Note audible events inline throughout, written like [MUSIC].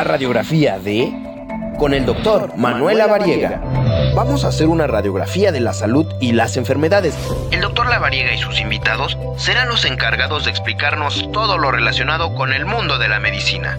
la radiografía de con el doctor Manuel Lavariega. Vamos a hacer una radiografía de la salud y las enfermedades. El doctor Lavariega y sus invitados serán los encargados de explicarnos todo lo relacionado con el mundo de la medicina.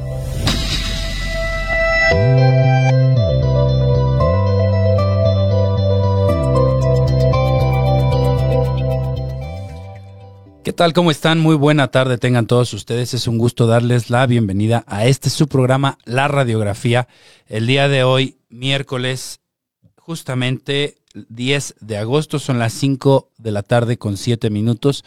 ¿Qué tal? ¿Cómo están? Muy buena tarde tengan todos ustedes. Es un gusto darles la bienvenida a este su programa, La Radiografía. El día de hoy, miércoles, justamente 10 de agosto, son las 5 de la tarde con 7 minutos.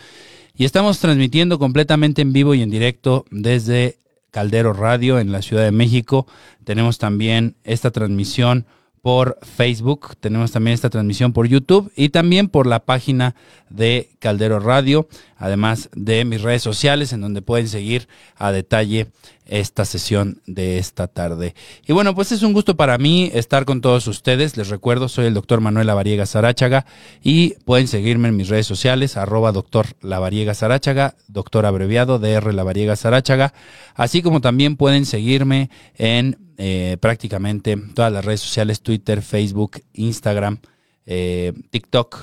Y estamos transmitiendo completamente en vivo y en directo desde Caldero Radio en la Ciudad de México. Tenemos también esta transmisión por Facebook, tenemos también esta transmisión por YouTube y también por la página de Caldero Radio, además de mis redes sociales en donde pueden seguir a detalle esta sesión de esta tarde. Y bueno, pues es un gusto para mí estar con todos ustedes. Les recuerdo, soy el doctor Manuel Lavariega Sarachaga y pueden seguirme en mis redes sociales, arroba doctor Lavariega Sarachaga, doctor abreviado DR Lavariega Sarachaga, así como también pueden seguirme en eh, prácticamente todas las redes sociales, Twitter, Facebook, Instagram, eh, TikTok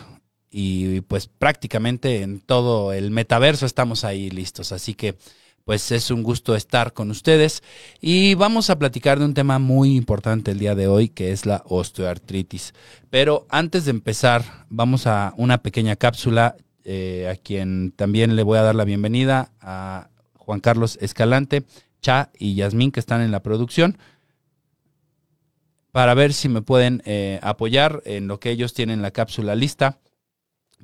y pues prácticamente en todo el metaverso estamos ahí listos. Así que pues es un gusto estar con ustedes y vamos a platicar de un tema muy importante el día de hoy que es la osteoartritis. Pero antes de empezar vamos a una pequeña cápsula eh, a quien también le voy a dar la bienvenida a Juan Carlos Escalante, Cha y Yasmín que están en la producción para ver si me pueden eh, apoyar en lo que ellos tienen la cápsula lista.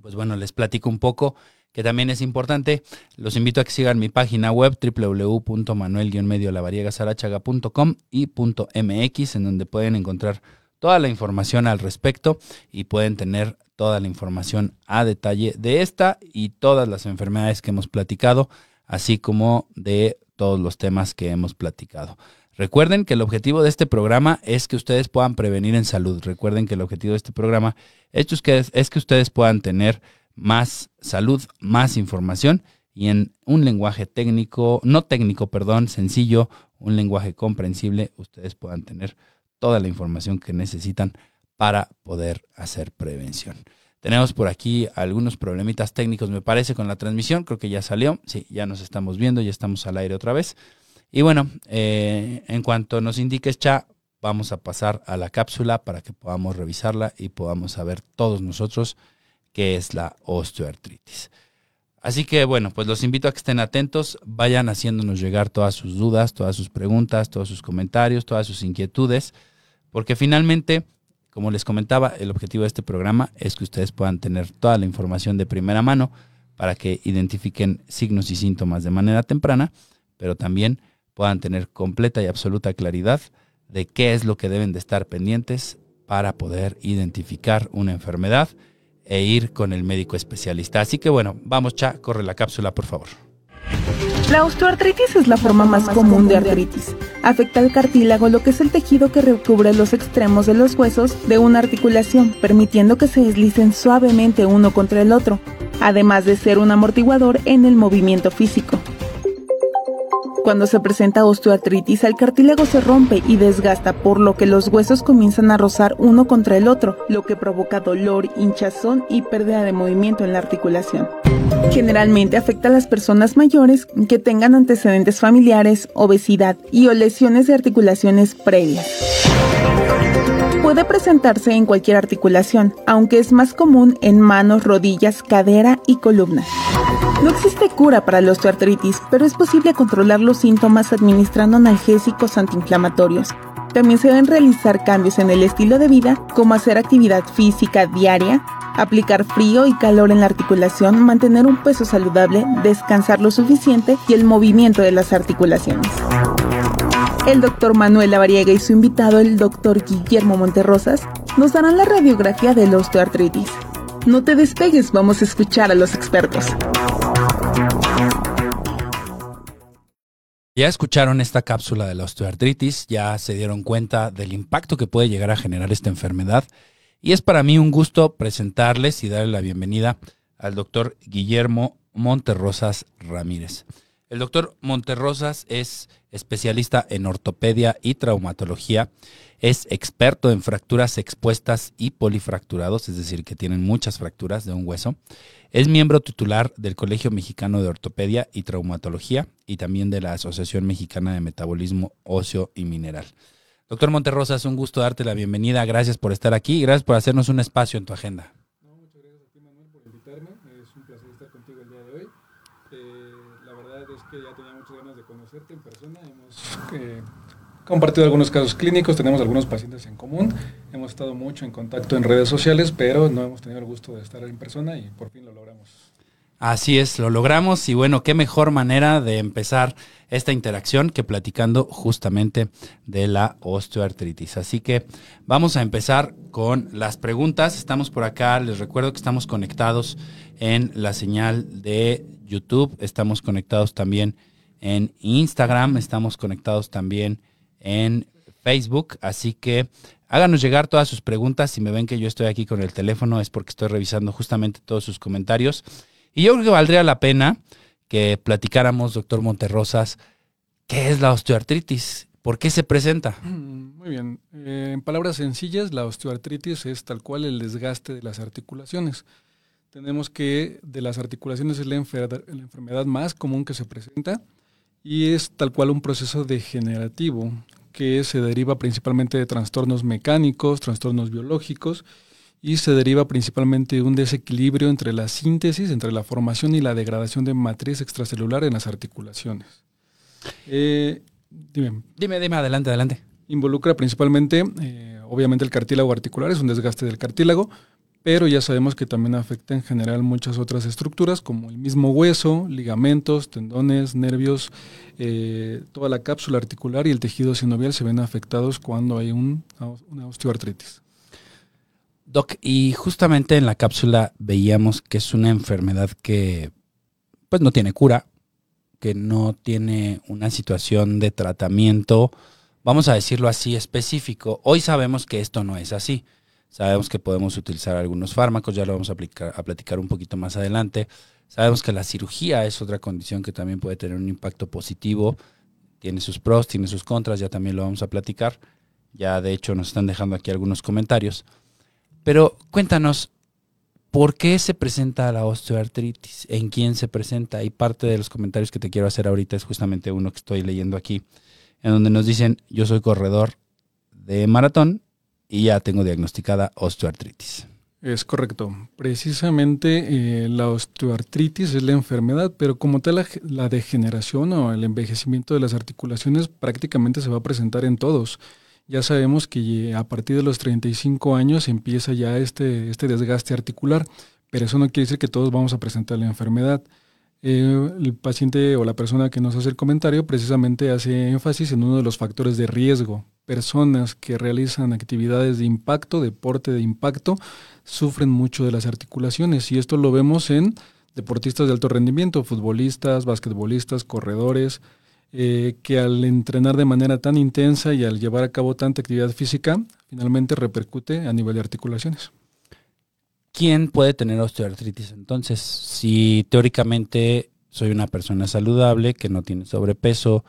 Pues bueno, les platico un poco que también es importante. Los invito a que sigan mi página web www.manuel-lavariega-sarachaga.com y .mx en donde pueden encontrar toda la información al respecto y pueden tener toda la información a detalle de esta y todas las enfermedades que hemos platicado, así como de todos los temas que hemos platicado. Recuerden que el objetivo de este programa es que ustedes puedan prevenir en salud. Recuerden que el objetivo de este programa es que ustedes, es que ustedes puedan tener más salud, más información y en un lenguaje técnico, no técnico, perdón, sencillo, un lenguaje comprensible, ustedes puedan tener toda la información que necesitan para poder hacer prevención. Tenemos por aquí algunos problemitas técnicos, me parece, con la transmisión. Creo que ya salió. Sí, ya nos estamos viendo, ya estamos al aire otra vez. Y bueno, eh, en cuanto nos indiques, Cha, vamos a pasar a la cápsula para que podamos revisarla y podamos saber todos nosotros qué es la osteoartritis. Así que bueno, pues los invito a que estén atentos, vayan haciéndonos llegar todas sus dudas, todas sus preguntas, todos sus comentarios, todas sus inquietudes, porque finalmente, como les comentaba, el objetivo de este programa es que ustedes puedan tener toda la información de primera mano para que identifiquen signos y síntomas de manera temprana, pero también puedan tener completa y absoluta claridad de qué es lo que deben de estar pendientes para poder identificar una enfermedad e ir con el médico especialista. Así que bueno, vamos Cha, corre la cápsula por favor. La osteoartritis es la forma más común de artritis. Afecta al cartílago, lo que es el tejido que recubre los extremos de los huesos de una articulación, permitiendo que se deslicen suavemente uno contra el otro, además de ser un amortiguador en el movimiento físico. Cuando se presenta osteoartritis, el cartílago se rompe y desgasta, por lo que los huesos comienzan a rozar uno contra el otro, lo que provoca dolor, hinchazón y pérdida de movimiento en la articulación. Generalmente afecta a las personas mayores que tengan antecedentes familiares, obesidad y o lesiones de articulaciones previas. Puede presentarse en cualquier articulación, aunque es más común en manos, rodillas, cadera y columna. No existe cura para la osteoartritis, pero es posible controlar los síntomas administrando analgésicos antiinflamatorios. También se deben realizar cambios en el estilo de vida, como hacer actividad física diaria, aplicar frío y calor en la articulación, mantener un peso saludable, descansar lo suficiente y el movimiento de las articulaciones. El doctor Manuel Lavariega y su invitado, el doctor Guillermo Monterrosas, nos darán la radiografía de la osteoartritis. No te despegues, vamos a escuchar a los expertos. Ya escucharon esta cápsula de la osteoartritis, ya se dieron cuenta del impacto que puede llegar a generar esta enfermedad y es para mí un gusto presentarles y darle la bienvenida al doctor Guillermo Monterrosas Ramírez. El doctor Monterrosas es especialista en ortopedia y traumatología. Es experto en fracturas expuestas y polifracturados, es decir, que tienen muchas fracturas de un hueso. Es miembro titular del Colegio Mexicano de Ortopedia y Traumatología y también de la Asociación Mexicana de Metabolismo Óseo y Mineral. Doctor Monterrosas, un gusto darte la bienvenida. Gracias por estar aquí y gracias por hacernos un espacio en tu agenda. muchas gracias a ti, Manuel, por invitarme. Es un placer estar contigo el día de hoy. Eh, la verdad es que ya tenía muchas ganas de en persona. Hemos eh, compartido algunos casos clínicos, tenemos algunos pacientes en común. Hemos estado mucho en contacto en redes sociales, pero no hemos tenido el gusto de estar en persona y por fin lo logramos. Así es, lo logramos y bueno, qué mejor manera de empezar esta interacción que platicando justamente de la osteoartritis. Así que vamos a empezar con las preguntas. Estamos por acá, les recuerdo que estamos conectados en la señal de YouTube, estamos conectados también en Instagram, estamos conectados también en Facebook, así que háganos llegar todas sus preguntas. Si me ven que yo estoy aquí con el teléfono es porque estoy revisando justamente todos sus comentarios. Y yo creo que valdría la pena que platicáramos, doctor Monterrosas, qué es la osteoartritis, por qué se presenta. Mm, muy bien. Eh, en palabras sencillas, la osteoartritis es tal cual el desgaste de las articulaciones. Tenemos que de las articulaciones es la enfermedad más común que se presenta y es tal cual un proceso degenerativo que se deriva principalmente de trastornos mecánicos, trastornos biológicos y se deriva principalmente de un desequilibrio entre la síntesis, entre la formación y la degradación de matriz extracelular en las articulaciones. Eh, dime. Dime, dime, adelante, adelante. Involucra principalmente, eh, obviamente, el cartílago articular, es un desgaste del cartílago, pero ya sabemos que también afecta en general muchas otras estructuras, como el mismo hueso, ligamentos, tendones, nervios, eh, toda la cápsula articular y el tejido sinovial se ven afectados cuando hay un, una osteoartritis. Doc, y justamente en la cápsula veíamos que es una enfermedad que pues no tiene cura, que no tiene una situación de tratamiento, vamos a decirlo así, específico. Hoy sabemos que esto no es así. Sabemos que podemos utilizar algunos fármacos, ya lo vamos a, aplicar, a platicar un poquito más adelante. Sabemos que la cirugía es otra condición que también puede tener un impacto positivo. Tiene sus pros, tiene sus contras, ya también lo vamos a platicar. Ya de hecho nos están dejando aquí algunos comentarios. Pero cuéntanos, ¿por qué se presenta la osteoartritis? ¿En quién se presenta? Y parte de los comentarios que te quiero hacer ahorita es justamente uno que estoy leyendo aquí, en donde nos dicen, yo soy corredor de maratón y ya tengo diagnosticada osteoartritis. Es correcto. Precisamente eh, la osteoartritis es la enfermedad, pero como tal la, degeneración o el envejecimiento de las articulaciones prácticamente se va a presentar en todos ya sabemos que a partir de los 35 años empieza ya este, este desgaste articular, pero eso no quiere decir que todos vamos a presentar la enfermedad. Eh, el paciente o la persona que nos hace el comentario precisamente hace énfasis en uno de los factores de riesgo. Personas que realizan actividades de impacto, deporte de impacto, sufren mucho de las articulaciones y esto lo vemos en deportistas de alto rendimiento, futbolistas, basquetbolistas, corredores, eh, que al entrenar de manera tan intensa y al llevar a cabo tanta actividad física, finalmente repercute a nivel de articulaciones. ¿Quién puede tener osteoartritis entonces? Si teóricamente soy una persona saludable, que no tiene sobrepeso,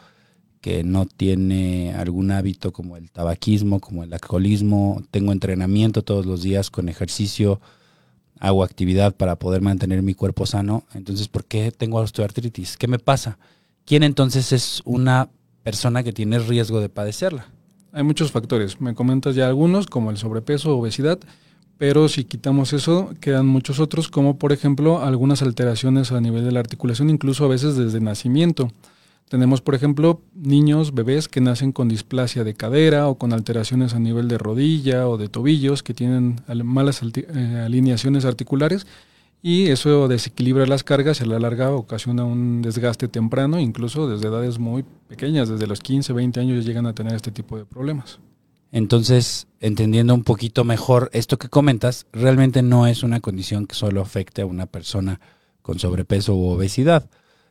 que no tiene algún hábito como el tabaquismo, como el alcoholismo, tengo entrenamiento todos los días con ejercicio, hago actividad para poder mantener mi cuerpo sano, entonces ¿por qué tengo osteoartritis? ¿Qué me pasa? ¿quién entonces es una persona que tiene riesgo de padecerla? Hay muchos factores. Me comentas ya algunos, como el sobrepeso, obesidad, pero si quitamos eso, quedan muchos otros, como por ejemplo algunas alteraciones a nivel de la articulación, incluso a veces desde nacimiento. Tenemos, por ejemplo, niños, bebés que nacen con displasia de cadera o con alteraciones a nivel de rodilla o de tobillos, que tienen malas eh, alineaciones articulares y eso desequilibra las cargas y a la larga ocasiona un desgaste temprano, incluso desde edades muy pequeñas, desde los 15, 20 años ya llegan a tener este tipo de problemas. Entonces, entendiendo un poquito mejor esto que comentas, realmente no es una condición que solo afecte a una persona con sobrepeso u obesidad,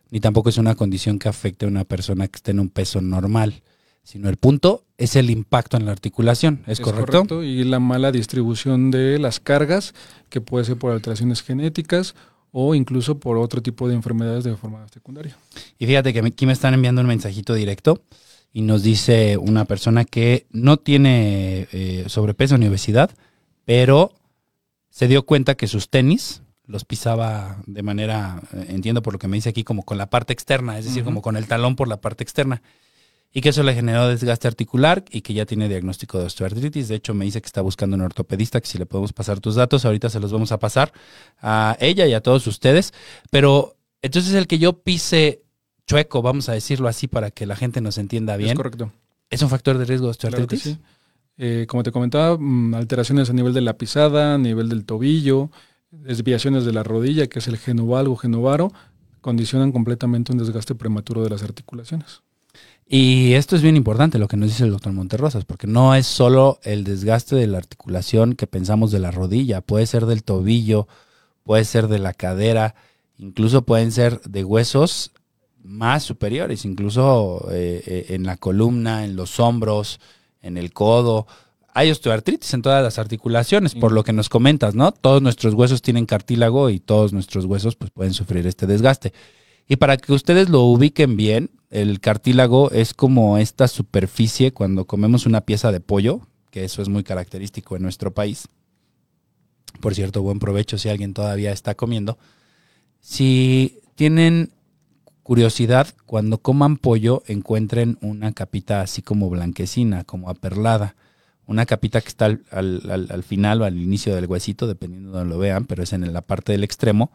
ni tampoco es una condición que afecte a una persona que esté en un peso normal sino el punto es el impacto en la articulación, ¿es, correcto? Y la mala distribución de las cargas, que puede ser por alteraciones genéticas o incluso por otro tipo de enfermedades de forma secundaria. Y fíjate que aquí me están enviando un mensajito directo y nos dice una persona que no tiene eh, sobrepeso ni obesidad, pero se dio cuenta que sus tenis los pisaba de manera, eh, entiendo por lo que me dice aquí, como con la parte externa, es decir, como con el talón por la parte externa. Y que eso le generó desgaste articular y que ya tiene diagnóstico de osteoartritis. De hecho, me dice que está buscando un ortopedista, que si le podemos pasar tus datos, ahorita se los vamos a pasar a ella y a todos ustedes. Pero entonces el que yo pise chueco, vamos a decirlo así para que la gente nos entienda bien. Es correcto. ¿Es un factor de riesgo de osteoartritis? sí. Eh, como te comentaba, mm, alteraciones a nivel de la pisada, a nivel del tobillo, desviaciones de la rodilla, que es el genovalgo genovaro, condicionan completamente un desgaste prematuro de las articulaciones. Y esto es bien importante lo que nos dice el doctor Monterrosas, porque no es solo el desgaste de la articulación que pensamos de la rodilla, puede ser del tobillo, puede ser de la cadera, incluso pueden ser de huesos más superiores, incluso eh, eh, en la columna, en los hombros, en el codo hay osteoartritis en todas las articulaciones, por lo que nos comentas, ¿no? Todos nuestros huesos tienen cartílago y todos nuestros huesos pues, pueden sufrir este desgaste. Y para que ustedes lo ubiquen bien, el cartílago es como esta superficie cuando comemos una pieza de pollo, que eso es muy característico en nuestro país. Por cierto, buen provecho si alguien todavía está comiendo. Si tienen curiosidad, cuando coman pollo encuentren una capita así como blanquecina, como aperlada una capita que está al, final o al inicio del huesito, dependiendo de donde lo vean, pero es en la parte del extremo.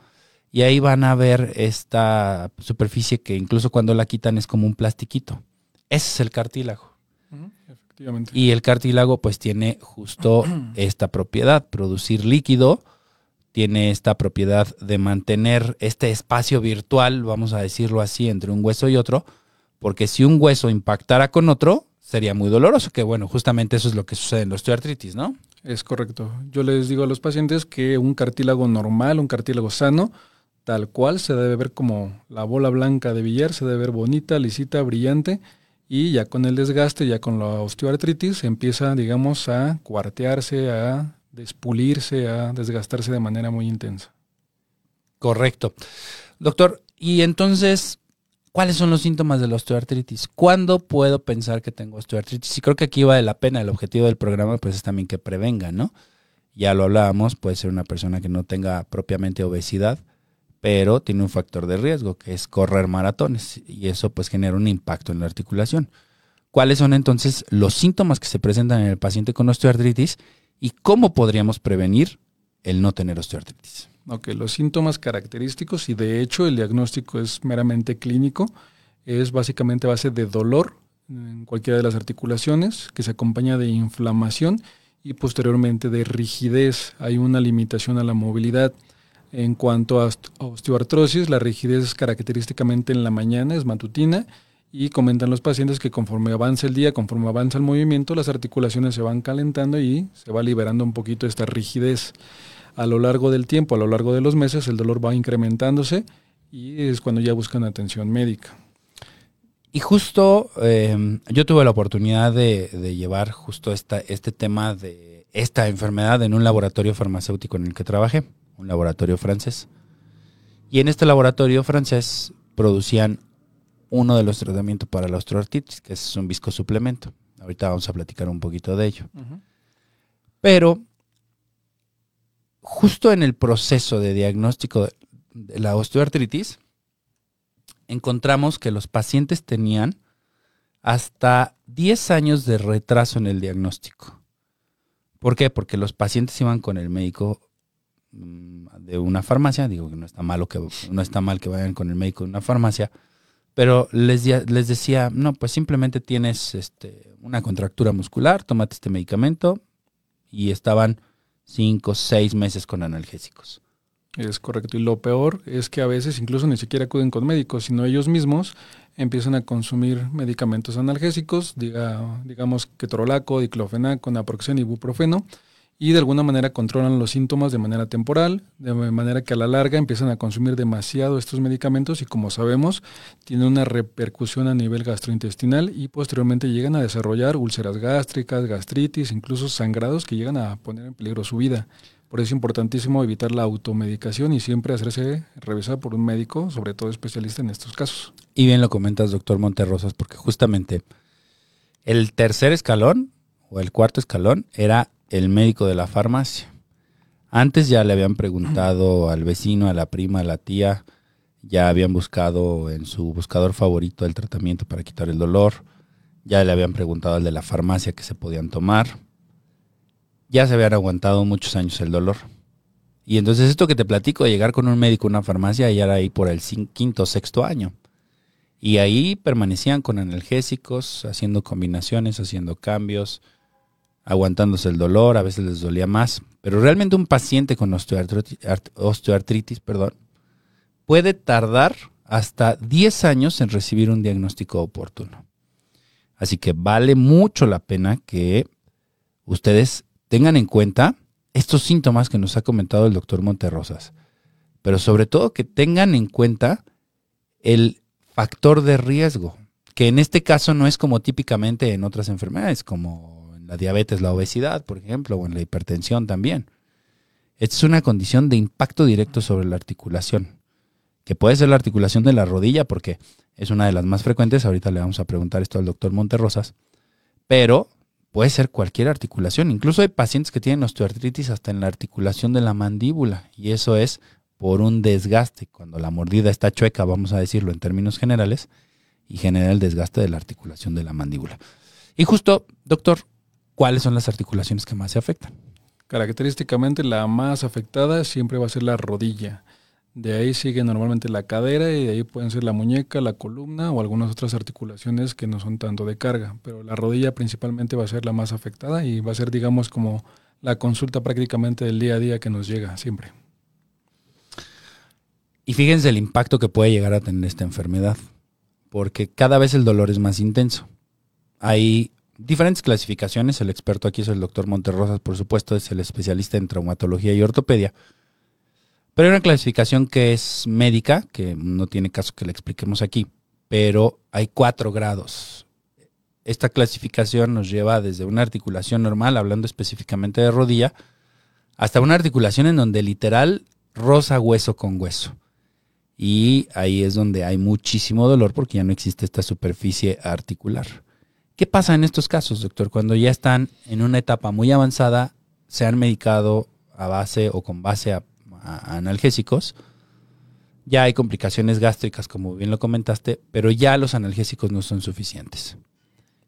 Y ahí van a ver esta superficie que incluso cuando la quitan es como un plastiquito. Ese es el cartílago. Efectivamente. Y el cartílago pues tiene justo [CLEARS THROAT] esta propiedad, producir líquido, tiene esta propiedad de mantener este espacio virtual, vamos a decirlo así, entre un hueso y otro, porque si un hueso impactara con otro, sería muy doloroso, que bueno, justamente eso es lo que sucede en la osteoartritis, ¿no? Es correcto. Yo les digo a los pacientes que un cartílago normal, un cartílago sano, tal cual se debe ver como la bola blanca de billar, se debe ver bonita, lisita, brillante, y ya con el desgaste, ya con la osteoartritis, empieza, digamos, a cuartearse, a despulirse, a desgastarse de manera muy intensa. Correcto. Doctor, y entonces, ¿Cuáles son los síntomas de la osteoartritis? ¿Cuándo puedo pensar que tengo osteoartritis? Y creo que aquí vale la pena. El objetivo del programa pues es también que prevenga, ¿no? Ya lo hablábamos, puede ser una persona que no tenga propiamente obesidad, pero tiene un factor de riesgo que es correr maratones y eso pues genera un impacto en la articulación. ¿Cuáles son entonces los síntomas que se presentan en el paciente con osteoartritis y cómo podríamos prevenir el no tener osteoartritis? Ok, los síntomas característicos y de hecho el diagnóstico es meramente clínico, es básicamente base de dolor en cualquiera de las articulaciones que se acompaña de inflamación y posteriormente de rigidez. Hay una limitación a la movilidad. En cuanto a osteoartrosis, la rigidez es característicamente en la mañana, es matutina, y comentan los pacientes que conforme avanza el día, conforme avanza el movimiento, las articulaciones se van calentando y se va liberando un poquito esta rigidez a lo largo del tiempo, a lo largo de los meses, el dolor va incrementándose y es cuando ya buscan atención médica. Y justo eh, yo tuve la oportunidad de, llevar justo esta, este tema de esta enfermedad en un laboratorio farmacéutico en el que trabajé, un laboratorio francés. Y en este laboratorio francés producían uno de los tratamientos para la osteoartritis, que es un viscosuplemento. Ahorita vamos a platicar un poquito de ello. Pero justo en el proceso de diagnóstico de la osteoartritis, encontramos que los pacientes tenían hasta 10 años de retraso en el diagnóstico. ¿Por qué? Porque los pacientes iban con el médico mm, de una farmacia, digo que no está malo que no está mal que vayan con el médico de una farmacia, pero les, les decía, no, pues simplemente tienes este, una contractura muscular, tómate este medicamento y estaban cinco, seis meses con analgésicos. Es correcto. Y lo peor es que a veces incluso ni siquiera acuden con médicos, sino ellos mismos empiezan a consumir medicamentos analgésicos, diga, digamos ketorolaco, diclofenaco, naproxeno, ibuprofeno, y de alguna manera controlan los síntomas de manera temporal, de manera que a la larga empiezan a consumir demasiado estos medicamentos y como sabemos tienen una repercusión a nivel gastrointestinal y posteriormente llegan a desarrollar úlceras gástricas, gastritis, incluso sangrados que llegan a poner en peligro su vida. Por eso es importantísimo evitar la automedicación y siempre hacerse revisar por un médico, sobre todo especialista en estos casos. Y bien lo comentas, doctor Monterrosas, porque justamente el tercer escalón o el cuarto escalón era el médico de la farmacia. Antes ya le habían preguntado al vecino, a la prima, a la tía, ya habían buscado en su buscador favorito el tratamiento para quitar el dolor, ya le habían preguntado al de la farmacia que se podían tomar, ya se habían aguantado muchos años el dolor. Y entonces esto que te platico de llegar con un médico a una farmacia ya era ahí por el quinto o sexto año. Y ahí permanecían con analgésicos, haciendo combinaciones, haciendo cambios, aguantándose el dolor, a veces les dolía más. Pero realmente un paciente con osteoartritis, perdón, puede tardar hasta 10 años en recibir un diagnóstico oportuno. Así que vale mucho la pena que ustedes tengan en cuenta estos síntomas que nos ha comentado el doctor Monterrosas, pero sobre todo que tengan en cuenta el factor de riesgo, que en este caso no es como típicamente en otras enfermedades, como la diabetes, la obesidad, por ejemplo, o en la hipertensión también. Esta es una condición de impacto directo sobre la articulación, que puede ser la articulación de la rodilla, porque es una de las más frecuentes, ahorita le vamos a preguntar esto al doctor Monterrosas, pero puede ser cualquier articulación. Incluso hay pacientes que tienen osteoartritis hasta en la articulación de la mandíbula y eso es por un desgaste. Cuando la mordida está chueca, vamos a decirlo en términos generales, y genera el desgaste de la articulación de la mandíbula. Y justo, doctor, ¿cuáles son las articulaciones que más se afectan? Característicamente la más afectada siempre va a ser la rodilla. De ahí sigue normalmente la cadera y de ahí pueden ser la muñeca, la columna o algunas otras articulaciones que no son tanto de carga. Pero la rodilla principalmente va a ser la más afectada y va a ser, digamos, como la consulta prácticamente del día a día que nos llega siempre. Y fíjense el impacto que puede llegar a tener esta enfermedad, porque cada vez el dolor es más intenso. Hay diferentes clasificaciones, el experto aquí es el doctor Monterrosas, por supuesto, es el especialista en traumatología y ortopedia pero hay una clasificación que es médica, que no tiene caso que le expliquemos aquí, pero hay cuatro grados. Esta clasificación nos lleva desde una articulación normal, hablando específicamente de rodilla, hasta una articulación en donde literal rosa hueso con hueso. Y ahí es donde hay muchísimo dolor porque ya no existe esta superficie articular. ¿Qué pasa en estos casos, doctor? Cuando ya están en una etapa muy avanzada, se han medicado a base o con base a analgésicos. Ya hay complicaciones gástricas, como bien lo comentaste, pero ya los analgésicos no son suficientes.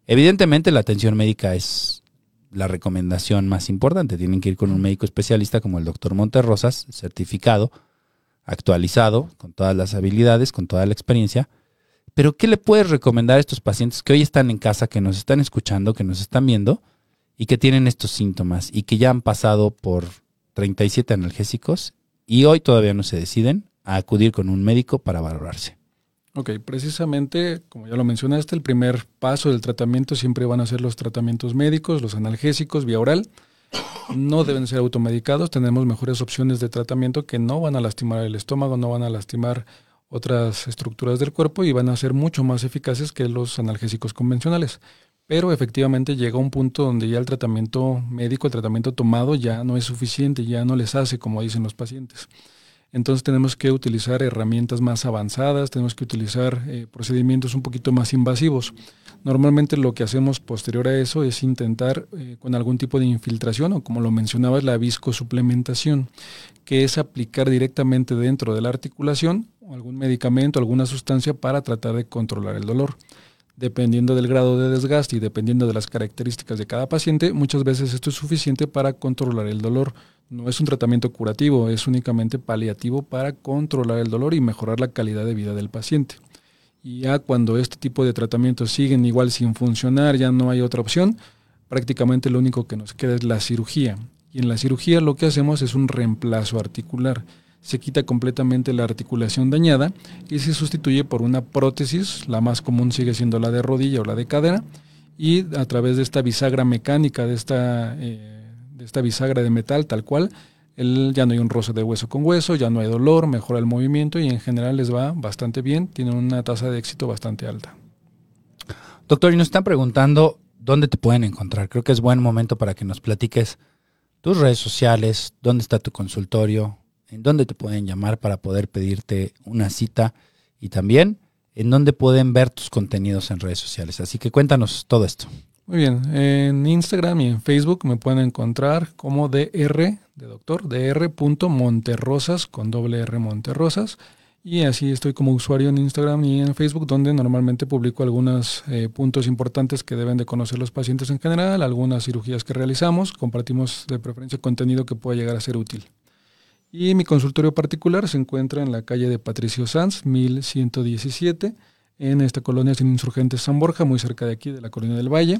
Evidentemente la atención médica es la recomendación más importante. Tienen que ir con un médico especialista como el doctor Monterrosas, certificado, actualizado, con todas las habilidades, con toda la experiencia. Pero ¿qué le puedes recomendar a estos pacientes que hoy están en casa, que nos están escuchando, que nos están viendo y que tienen estos síntomas y que ya han pasado por 37 analgésicos y hoy todavía no se deciden a acudir con un médico para valorarse. Ok, precisamente, como ya lo mencionaste, el primer paso del tratamiento siempre van a ser los tratamientos médicos, los analgésicos vía oral. No deben ser automedicados, tenemos mejores opciones de tratamiento que no van a lastimar el estómago, no van a lastimar otras estructuras del cuerpo y van a ser mucho más eficaces que los analgésicos convencionales. Pero efectivamente llega un punto donde ya el tratamiento médico, el tratamiento tomado ya no es suficiente, ya no les hace como dicen los pacientes. Entonces tenemos que utilizar herramientas más avanzadas, tenemos que utilizar eh, procedimientos un poquito más invasivos. Normalmente lo que hacemos posterior a eso es intentar eh, con algún tipo de infiltración o como lo mencionabas la viscosuplementación, que es aplicar directamente dentro de la articulación algún medicamento, alguna sustancia para tratar de controlar el dolor dependiendo del grado de desgaste y dependiendo de las características de cada paciente, muchas veces esto es suficiente para controlar el dolor. No es un tratamiento curativo, es únicamente paliativo para controlar el dolor y mejorar la calidad de vida del paciente. Y ya cuando este tipo de tratamientos siguen igual sin funcionar, ya no hay otra opción, prácticamente lo único que nos queda es la cirugía. Y en la cirugía lo que hacemos es un reemplazo articular se quita completamente la articulación dañada y se sustituye por una prótesis, la más común sigue siendo la de rodilla o la de cadera, y a través de esta bisagra mecánica, de esta, eh, de esta bisagra de metal tal cual, ya no hay un roce de hueso con hueso, ya no hay dolor, mejora el movimiento y en general les va bastante bien, tienen una tasa de éxito bastante alta. Doctor, y nos están preguntando dónde te pueden encontrar. Creo que es buen momento para que nos platiques tus redes sociales, dónde está tu consultorio, en dónde te pueden llamar para poder pedirte una cita y también en dónde pueden ver tus contenidos en redes sociales. Así que cuéntanos todo esto. Muy bien, en Instagram y en Facebook me pueden encontrar como DR de doctor, dr.monterrosas con doble R Monterrosas. Y así estoy como usuario en Instagram y en Facebook, donde normalmente publico algunos eh, puntos importantes que deben de conocer los pacientes en general, algunas cirugías que realizamos, compartimos de preferencia contenido que pueda llegar a ser útil. Y mi consultorio particular se encuentra en la calle de Patricio Sanz, 1117, en esta colonia sin insurgentes San Borja, muy cerca de aquí, de la colonia del Valle.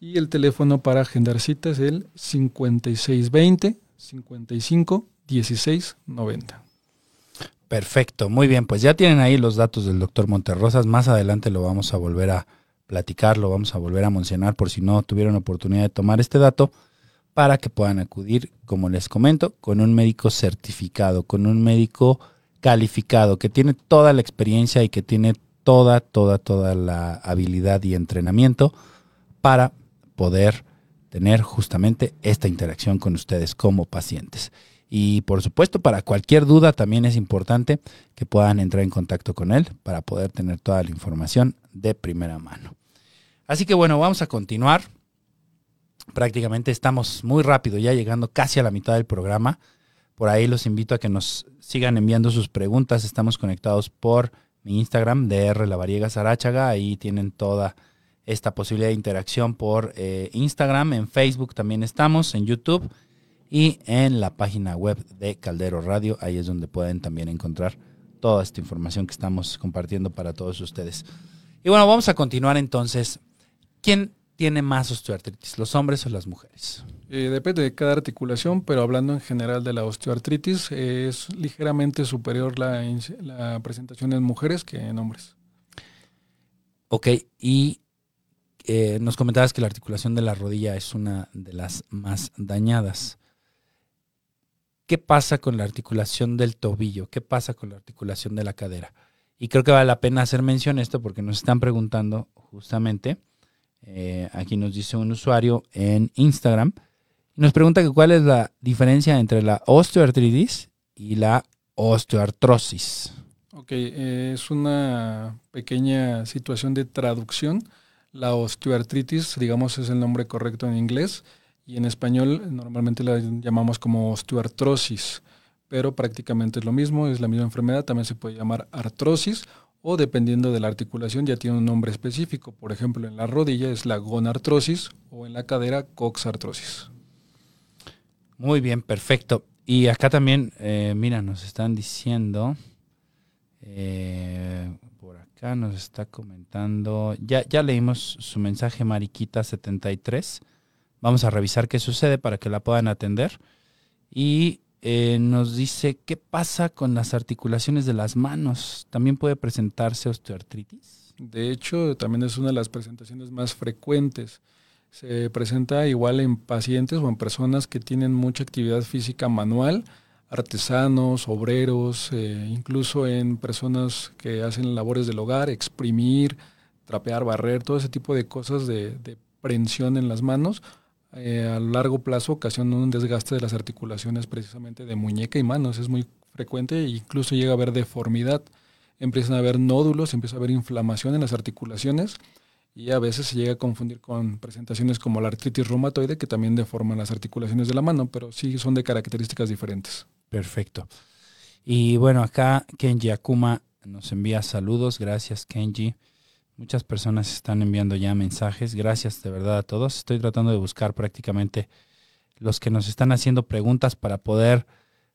Y el teléfono para agendar citas es el 5620 55 16 90. Perfecto, muy bien, pues ya tienen ahí los datos del doctor Monterrosas, más adelante lo vamos a volver a platicar, lo vamos a volver a mencionar por si no tuvieron oportunidad de tomar este dato, para que puedan acudir, como les comento, con un médico certificado, con un médico calificado, que tiene toda la experiencia y que tiene toda, toda, toda la habilidad y entrenamiento para poder tener justamente esta interacción con ustedes como pacientes. Y por supuesto, para cualquier duda también es importante que puedan entrar en contacto con él para poder tener toda la información de primera mano. Así que bueno, vamos a continuar. Prácticamente estamos muy rápido, ya llegando casi a la mitad del programa. Por ahí los invito a que nos sigan enviando sus preguntas. Estamos conectados por mi Instagram, DR La Variega Sarachaga. Ahí tienen toda esta posibilidad de interacción por eh, Instagram. En Facebook también estamos, en YouTube y en la página web de Caldero Radio. Ahí es donde pueden también encontrar toda esta información que estamos compartiendo para todos ustedes. Y bueno, vamos a continuar entonces. ¿Quién tiene más osteoartritis, los hombres o las mujeres? Eh, depende de cada articulación, pero hablando en general de la osteoartritis, es ligeramente superior la, la presentación en mujeres que en hombres. Ok, y eh, nos comentabas que la articulación de la rodilla es una de las más dañadas. ¿qué pasa con la articulación del tobillo? ¿Qué pasa con la articulación de la cadera? Y creo que vale la pena hacer mención a esto porque nos están preguntando justamente, eh, aquí nos dice un usuario en Instagram, nos pregunta que cuál es la diferencia entre la osteoartritis y la osteoartrosis. Ok, eh, es una pequeña situación de traducción. La osteoartritis, digamos, es el nombre correcto en inglés y en español normalmente la llamamos como osteoartrosis, pero prácticamente es lo mismo, es la misma enfermedad, también se puede llamar artrosis o dependiendo de la articulación ya tiene un nombre específico, por ejemplo en la rodilla es la gonartrosis o en la cadera coxartrosis. Muy bien, perfecto. Y acá también, eh, mira, nos están diciendo, eh, por acá nos está comentando, ya, ya leímos su mensaje Mariquita73 Vamos a revisar qué sucede para que la puedan atender. Y eh, nos dice, ¿qué pasa con las articulaciones de las manos? ¿También puede presentarse osteoartritis? De hecho, también es una de las presentaciones más frecuentes. Se presenta igual en pacientes o en personas que tienen mucha actividad física manual, artesanos, obreros, eh, incluso en personas que hacen labores del hogar, exprimir, trapear, barrer, todo ese tipo de cosas de, de prensión en las manos eh, a largo plazo ocasiona un desgaste de las articulaciones precisamente de muñeca y manos. Es muy frecuente e incluso llega a haber deformidad. Empiezan a haber nódulos, empieza a haber inflamación en las articulaciones y a veces se llega a confundir con presentaciones como la artritis reumatoide que también deforman las articulaciones de la mano, pero sí son de características diferentes. Perfecto. Y bueno, acá Kenji Akuma nos envía saludos. Gracias, Kenji. Muchas personas están enviando ya mensajes. Gracias de verdad a todos. Estoy tratando de buscar prácticamente los que nos están haciendo preguntas para poder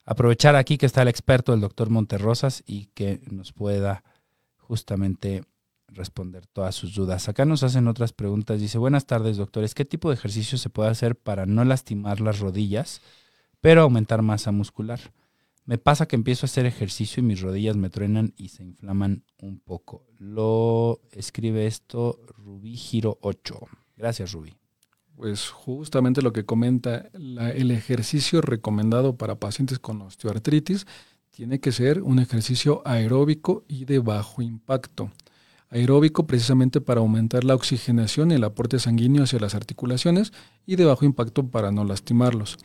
aprovechar aquí que está el experto, el doctor Monterrosas, y que nos pueda justamente responder todas sus dudas. Acá nos hacen otras preguntas. Dice, buenas tardes, doctores. ¿Qué tipo de ejercicio se puede hacer para no lastimar las rodillas, pero aumentar masa muscular? Me pasa que empiezo a hacer ejercicio y mis rodillas me truenan y se inflaman un poco. Lo escribe esto Rubí Giro 8. Gracias, Rubí. Pues justamente lo que comenta, el ejercicio recomendado para pacientes con osteoartritis tiene que ser un ejercicio aeróbico y de bajo impacto. Aeróbico precisamente para aumentar la oxigenación y el aporte sanguíneo hacia las articulaciones y de bajo impacto para no lastimarlos.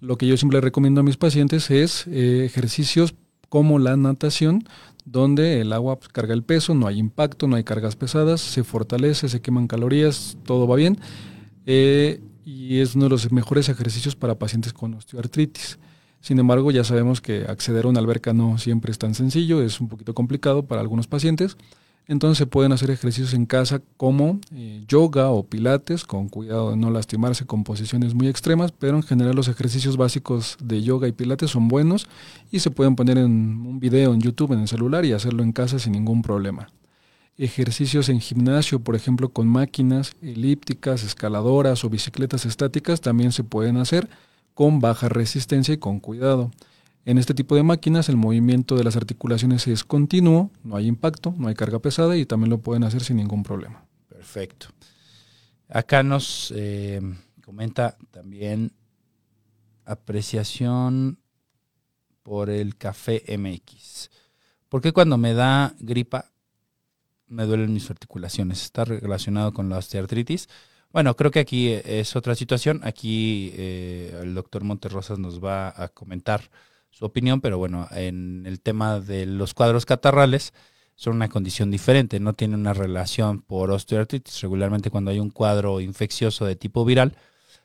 Lo que yo siempre recomiendo a mis pacientes es eh, ejercicios como la natación, donde el agua pues, carga el peso, no hay impacto, no hay cargas pesadas, se fortalece, se queman calorías, todo va bien. Eh, y es uno de los mejores ejercicios para pacientes con osteoartritis. Sin embargo, ya sabemos que acceder a una alberca no siempre es tan sencillo, es un poquito complicado para algunos pacientes. Entonces pueden hacer ejercicios en casa como eh, yoga o pilates, con cuidado de no lastimarse con posiciones muy extremas, pero en general los ejercicios básicos de yoga y pilates son buenos y se pueden poner en un video en YouTube en el celular y hacerlo en casa sin ningún problema. Ejercicios en gimnasio, por ejemplo, con máquinas elípticas, escaladoras o bicicletas estáticas también se pueden hacer con baja resistencia y con cuidado. En este tipo de máquinas el movimiento de las articulaciones es continuo, no hay impacto, no hay carga pesada y también lo pueden hacer sin ningún problema. Perfecto. Acá nos eh, comenta también apreciación por el café MX. ¿Por qué cuando me da gripa me duelen mis articulaciones? ¿Está relacionado con la osteoartritis? Bueno, creo que aquí es otra situación. Aquí eh, el doctor Monterrosas nos va a comentar su opinión, pero bueno, en el tema de los cuadros catarrales son una condición diferente, no tiene una relación por osteoartritis. Regularmente cuando hay un cuadro infeccioso de tipo viral,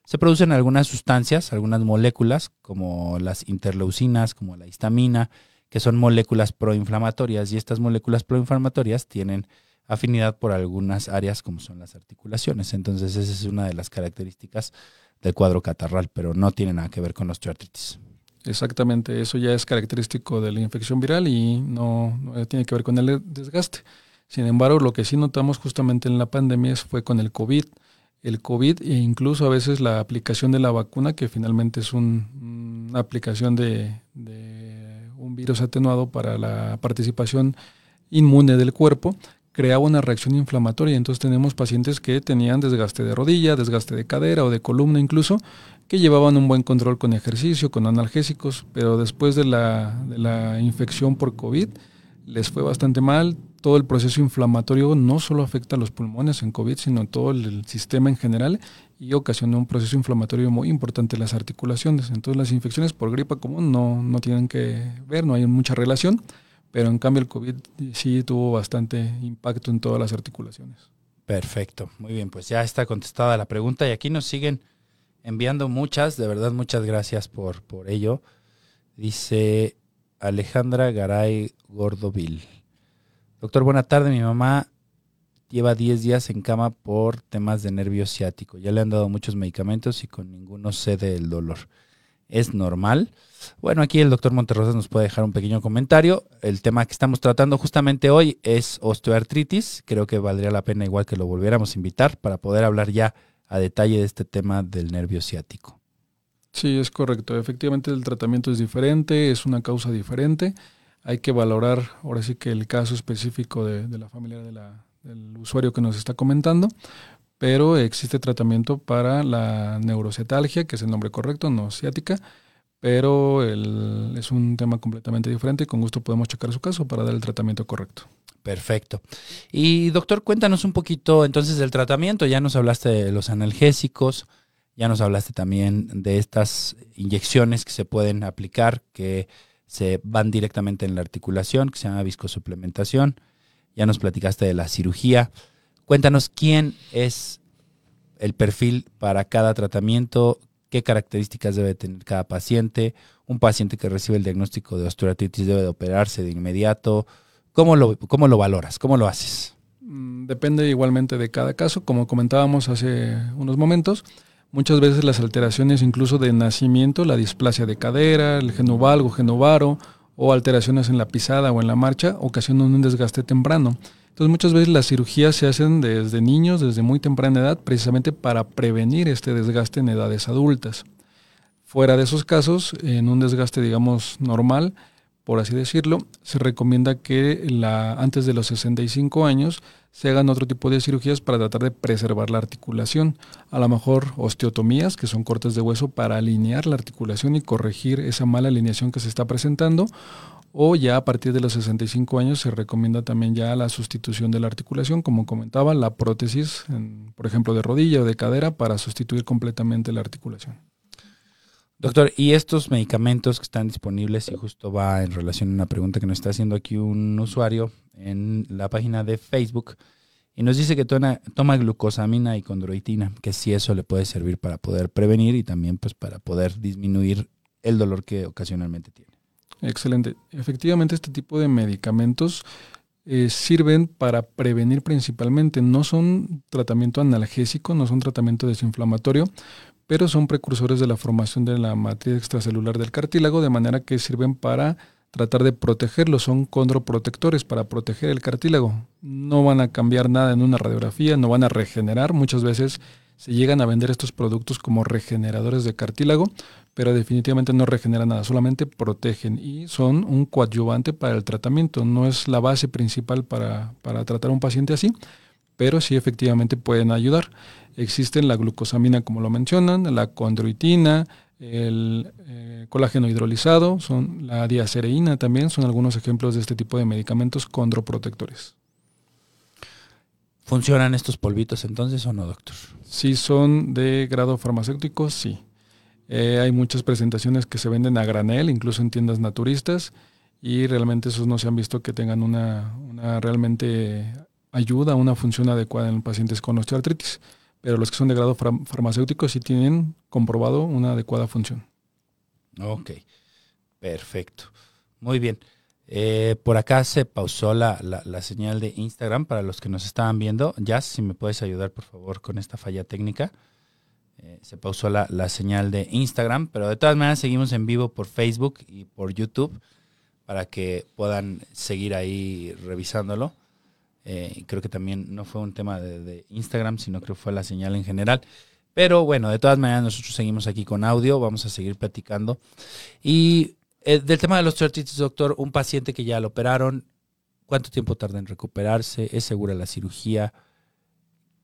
se producen algunas sustancias, algunas moléculas, como las interleucinas, como la histamina, que son moléculas proinflamatorias, y estas moléculas proinflamatorias tienen afinidad por algunas áreas como son las articulaciones. Entonces esa es una de las características del cuadro catarral, pero no tiene nada que ver con osteoartritis. Exactamente, eso ya es característico de la infección viral y no, tiene que ver con el desgaste. Sin embargo, lo que sí notamos justamente en la pandemia fue con el COVID. El COVID e incluso a veces la aplicación de la vacuna, que finalmente es una aplicación de, de un virus atenuado para la participación inmune del cuerpo, creaba una reacción inflamatoria. Entonces tenemos pacientes que tenían desgaste de rodilla, desgaste de cadera o de columna incluso, que llevaban un buen control con ejercicio, con analgésicos, pero después de la, infección por COVID les fue bastante mal. Todo el proceso inflamatorio no solo afecta a los pulmones en COVID, sino todo el, sistema en general y ocasionó un proceso inflamatorio muy importante en las articulaciones. Entonces las infecciones por gripa común no, no tienen que ver, no hay mucha relación, pero en cambio el COVID sí tuvo bastante impacto en todas las articulaciones. Perfecto, muy bien, pues ya está contestada la pregunta y aquí nos siguen enviando muchas, de verdad muchas gracias por, por ello. Dice Alejandra Garay Gordovil. Doctor, buena tarde. Mi mamá lleva 10 días en cama por temas de nervio ciático. Ya le han dado muchos medicamentos y con ninguno cede el dolor. ¿Es normal? Bueno, aquí el doctor Monterrosas nos puede dejar un pequeño comentario. El tema que estamos tratando justamente hoy es osteoartritis. Creo que valdría la pena igual que lo volviéramos a invitar para poder hablar ya a detalle de este tema del nervio ciático. Sí, es correcto. Efectivamente el tratamiento es diferente, es una causa diferente. Hay que valorar ahora sí que el caso específico de, la familia del usuario que nos está comentando, pero existe tratamiento para la neurocetalgia, que es el nombre correcto, no ciática, pero es un tema completamente diferente y con gusto podemos checar su caso para dar el tratamiento correcto. Perfecto. Y doctor, cuéntanos un poquito entonces del tratamiento. Ya nos hablaste de los analgésicos, ya nos hablaste también de estas inyecciones que se pueden aplicar, que se van directamente en la articulación, que se llama viscosuplementación. Ya nos platicaste de la cirugía. Cuéntanos quién es el perfil para cada tratamiento, qué características debe tener cada paciente. Un paciente que recibe el diagnóstico de osteoartritis debe de operarse de inmediato ¿Cómo lo, cómo lo valoras? ¿Cómo lo haces? Mm, depende igualmente de cada caso. Como comentábamos hace unos momentos, muchas veces las alteraciones incluso de nacimiento, la displasia de cadera, el genovalgo, genovaro o alteraciones en la pisada o en la marcha ocasionan un desgaste temprano. Entonces muchas veces las cirugías se hacen desde niños, desde muy temprana edad, precisamente para prevenir este desgaste en edades adultas. Fuera de esos casos, en un desgaste, digamos, normal, por así decirlo, se recomienda que la, antes de los 65 años se hagan otro tipo de cirugías para tratar de preservar la articulación. A lo mejor osteotomías, que son cortes de hueso para alinear la articulación y corregir esa mala alineación que se está presentando. O ya a partir de los 65 años se recomienda también ya la sustitución de la articulación, como comentaba, la prótesis, por ejemplo, de rodilla o de cadera para sustituir completamente la articulación. Doctor, ¿y estos medicamentos que están disponibles, y justo va en relación a una pregunta que nos está haciendo aquí un usuario en la página de Facebook, y nos dice que toma, glucosamina y condroitina, que si eso le puede servir para poder prevenir y también pues para poder disminuir el dolor que ocasionalmente tiene. Excelente. Efectivamente, este tipo de medicamentos eh, sirven para prevenir principalmente. No son tratamiento analgésico, no son tratamiento desinflamatorio, pero son precursores de la formación de la matriz extracelular del cartílago, de manera que sirven para tratar de protegerlo. Son condroprotectores para proteger el cartílago. No van a cambiar nada en una radiografía, no van a regenerar. Muchas veces se llegan a vender estos productos como regeneradores de cartílago, pero definitivamente no regeneran nada, solamente protegen y son un coadyuvante para el tratamiento. No es la base principal para, para tratar a un paciente así, pero sí efectivamente pueden ayudar. Existen la glucosamina, como lo mencionan, la condroitina, el eh, colágeno hidrolizado, son la diacereína también, son algunos ejemplos de este tipo de medicamentos condroprotectores. ¿Funcionan estos polvitos entonces o no, doctor? Si son de grado farmacéutico, sí. Eh, hay muchas presentaciones que se venden a granel, incluso en tiendas naturistas, y realmente esos no se han visto que tengan una, una realmente ayuda, una función adecuada en pacientes con osteoartritis. Pero los que son de grado farmacéutico sí tienen comprobado una adecuada función. Ok, perfecto. Muy bien. Eh, por acá se pausó la, la, señal de Instagram para los que nos estaban viendo. Ya, si me puedes ayudar, por favor, con esta falla técnica. Eh, se pausó la, la, señal de Instagram, pero de todas maneras seguimos en vivo por Facebook y por YouTube para que puedan seguir ahí revisándolo. Eh, creo que también no fue un tema de, Instagram, sino que fue la señal en general. Pero bueno, de todas maneras nosotros seguimos aquí con audio, vamos a seguir platicando. Y eh, del tema de los osteoartritis, doctor, un paciente que ya lo operaron, ¿cuánto tiempo tarda en recuperarse? ¿Es segura la cirugía?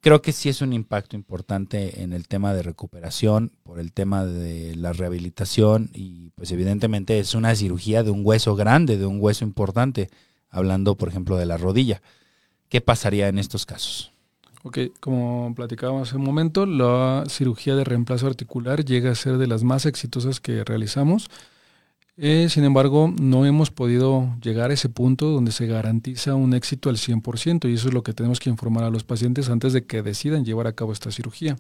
Creo que sí es un impacto importante en el tema de recuperación, por el tema de la rehabilitación y pues evidentemente es una cirugía de un hueso grande, de un hueso importante, hablando por ejemplo de la rodilla. ¿Qué pasaría en estos casos? Ok, como platicábamos hace un momento, la cirugía de reemplazo articular llega a ser de las más exitosas que realizamos eh, sin embargo, no hemos podido llegar a ese punto donde se garantiza un éxito al 100% y eso es lo que tenemos que informar a los pacientes antes de que decidan llevar a cabo esta cirugía.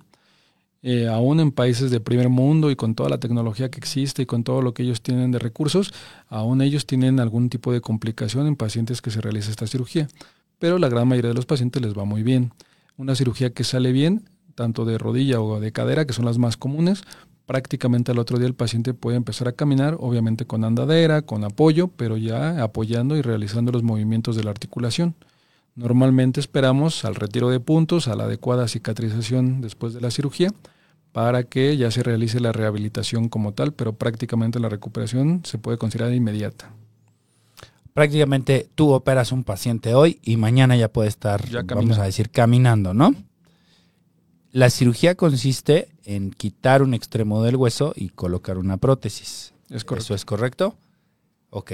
Eh, aún en países de primer mundo y con toda la tecnología que existe y con todo lo que ellos tienen de recursos, aún ellos tienen algún tipo de complicación en pacientes que se realiza esta cirugía. Pero la gran mayoría de los pacientes les va muy bien. Una cirugía que sale bien, tanto de rodilla o de cadera, que son las más comunes, prácticamente al otro día el paciente puede empezar a caminar, obviamente con andadera, con apoyo, pero ya apoyando y realizando los movimientos de la articulación. Normalmente esperamos al retiro de puntos, a la adecuada cicatrización después de la cirugía, para que ya se realice la rehabilitación como tal, pero prácticamente la recuperación se puede considerar inmediata. Prácticamente tú operas un paciente hoy y mañana ya puede estar, vamos a decir, caminando, ¿no? La cirugía consiste en quitar un extremo del hueso y colocar una prótesis. Es correcto. ¿Eso es correcto? Ok.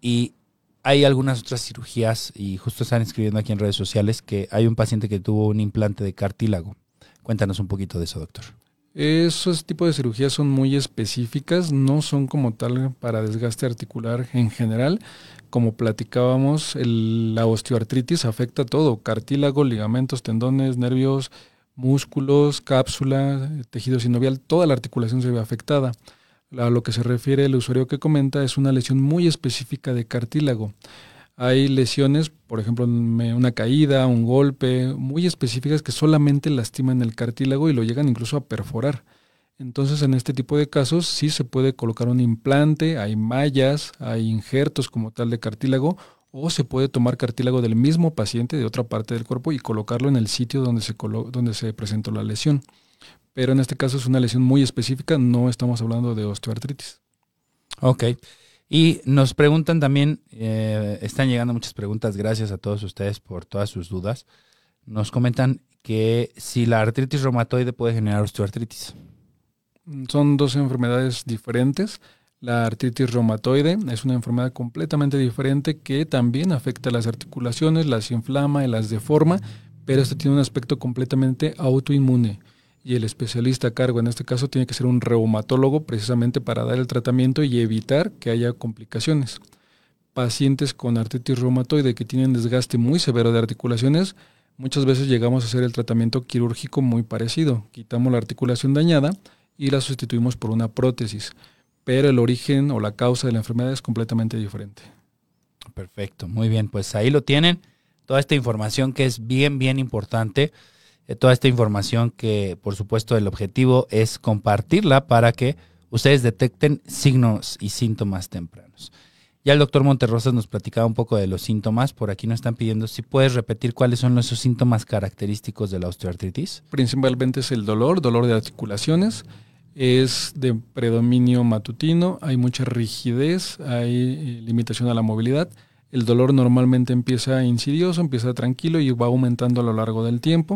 Y hay algunas otras cirugías, y justo están escribiendo aquí en redes sociales, que hay un paciente que tuvo un implante de cartílago. Cuéntanos un poquito de eso, doctor. Esos tipos de cirugías son muy específicas, no son como tal para desgaste articular en general. Como platicábamos, la osteoartritis afecta todo, cartílago, ligamentos, tendones, nervios, músculos, cápsula, tejido sinovial, toda la articulación se ve afectada. A lo que se refiere el usuario que comenta es una lesión muy específica de cartílago. Hay lesiones, por ejemplo, una caída, un golpe, muy específicas que solamente lastiman el cartílago y lo llegan incluso a perforar. Entonces, en este tipo de casos sí se puede colocar un implante, hay mallas, hay injertos como tal de cartílago o se puede tomar cartílago del mismo paciente de otra parte del cuerpo y colocarlo en el sitio donde se, donde se presentó la lesión. Pero en este caso es una lesión muy específica, no estamos hablando de osteoartritis. Ok. Y nos preguntan también, eh, están llegando muchas preguntas, gracias a todos ustedes por todas sus dudas. Nos comentan que si la artritis reumatoide puede generar osteoartritis. Son dos enfermedades diferentes. La artritis reumatoide es una enfermedad completamente diferente que también afecta a las articulaciones, las inflama y las deforma, pero este tiene un aspecto completamente autoinmune. Y el especialista a cargo en este caso tiene que ser un reumatólogo precisamente para dar el tratamiento y evitar que haya complicaciones. Pacientes con artritis reumatoide que tienen desgaste muy severo de articulaciones, muchas veces llegamos a hacer el tratamiento quirúrgico muy parecido. Quitamos la articulación dañada y la sustituimos por una prótesis, pero el origen o la causa de la enfermedad es completamente diferente. Perfecto, muy bien, pues ahí lo tienen, toda esta información que es bien, bien importante toda esta información que por supuesto el objetivo es compartirla para que ustedes detecten signos y síntomas tempranos. Ya el doctor Monterrosas nos platicaba un poco de los síntomas. Por aquí nos están pidiendo si puedes repetir cuáles son esos síntomas característicos de la osteoartritis. Principalmente es el dolor, dolor de articulaciones, es de predominio matutino, hay mucha rigidez, hay eh, limitación a la movilidad. El dolor normalmente empieza insidioso, empieza tranquilo y va aumentando a lo largo del tiempo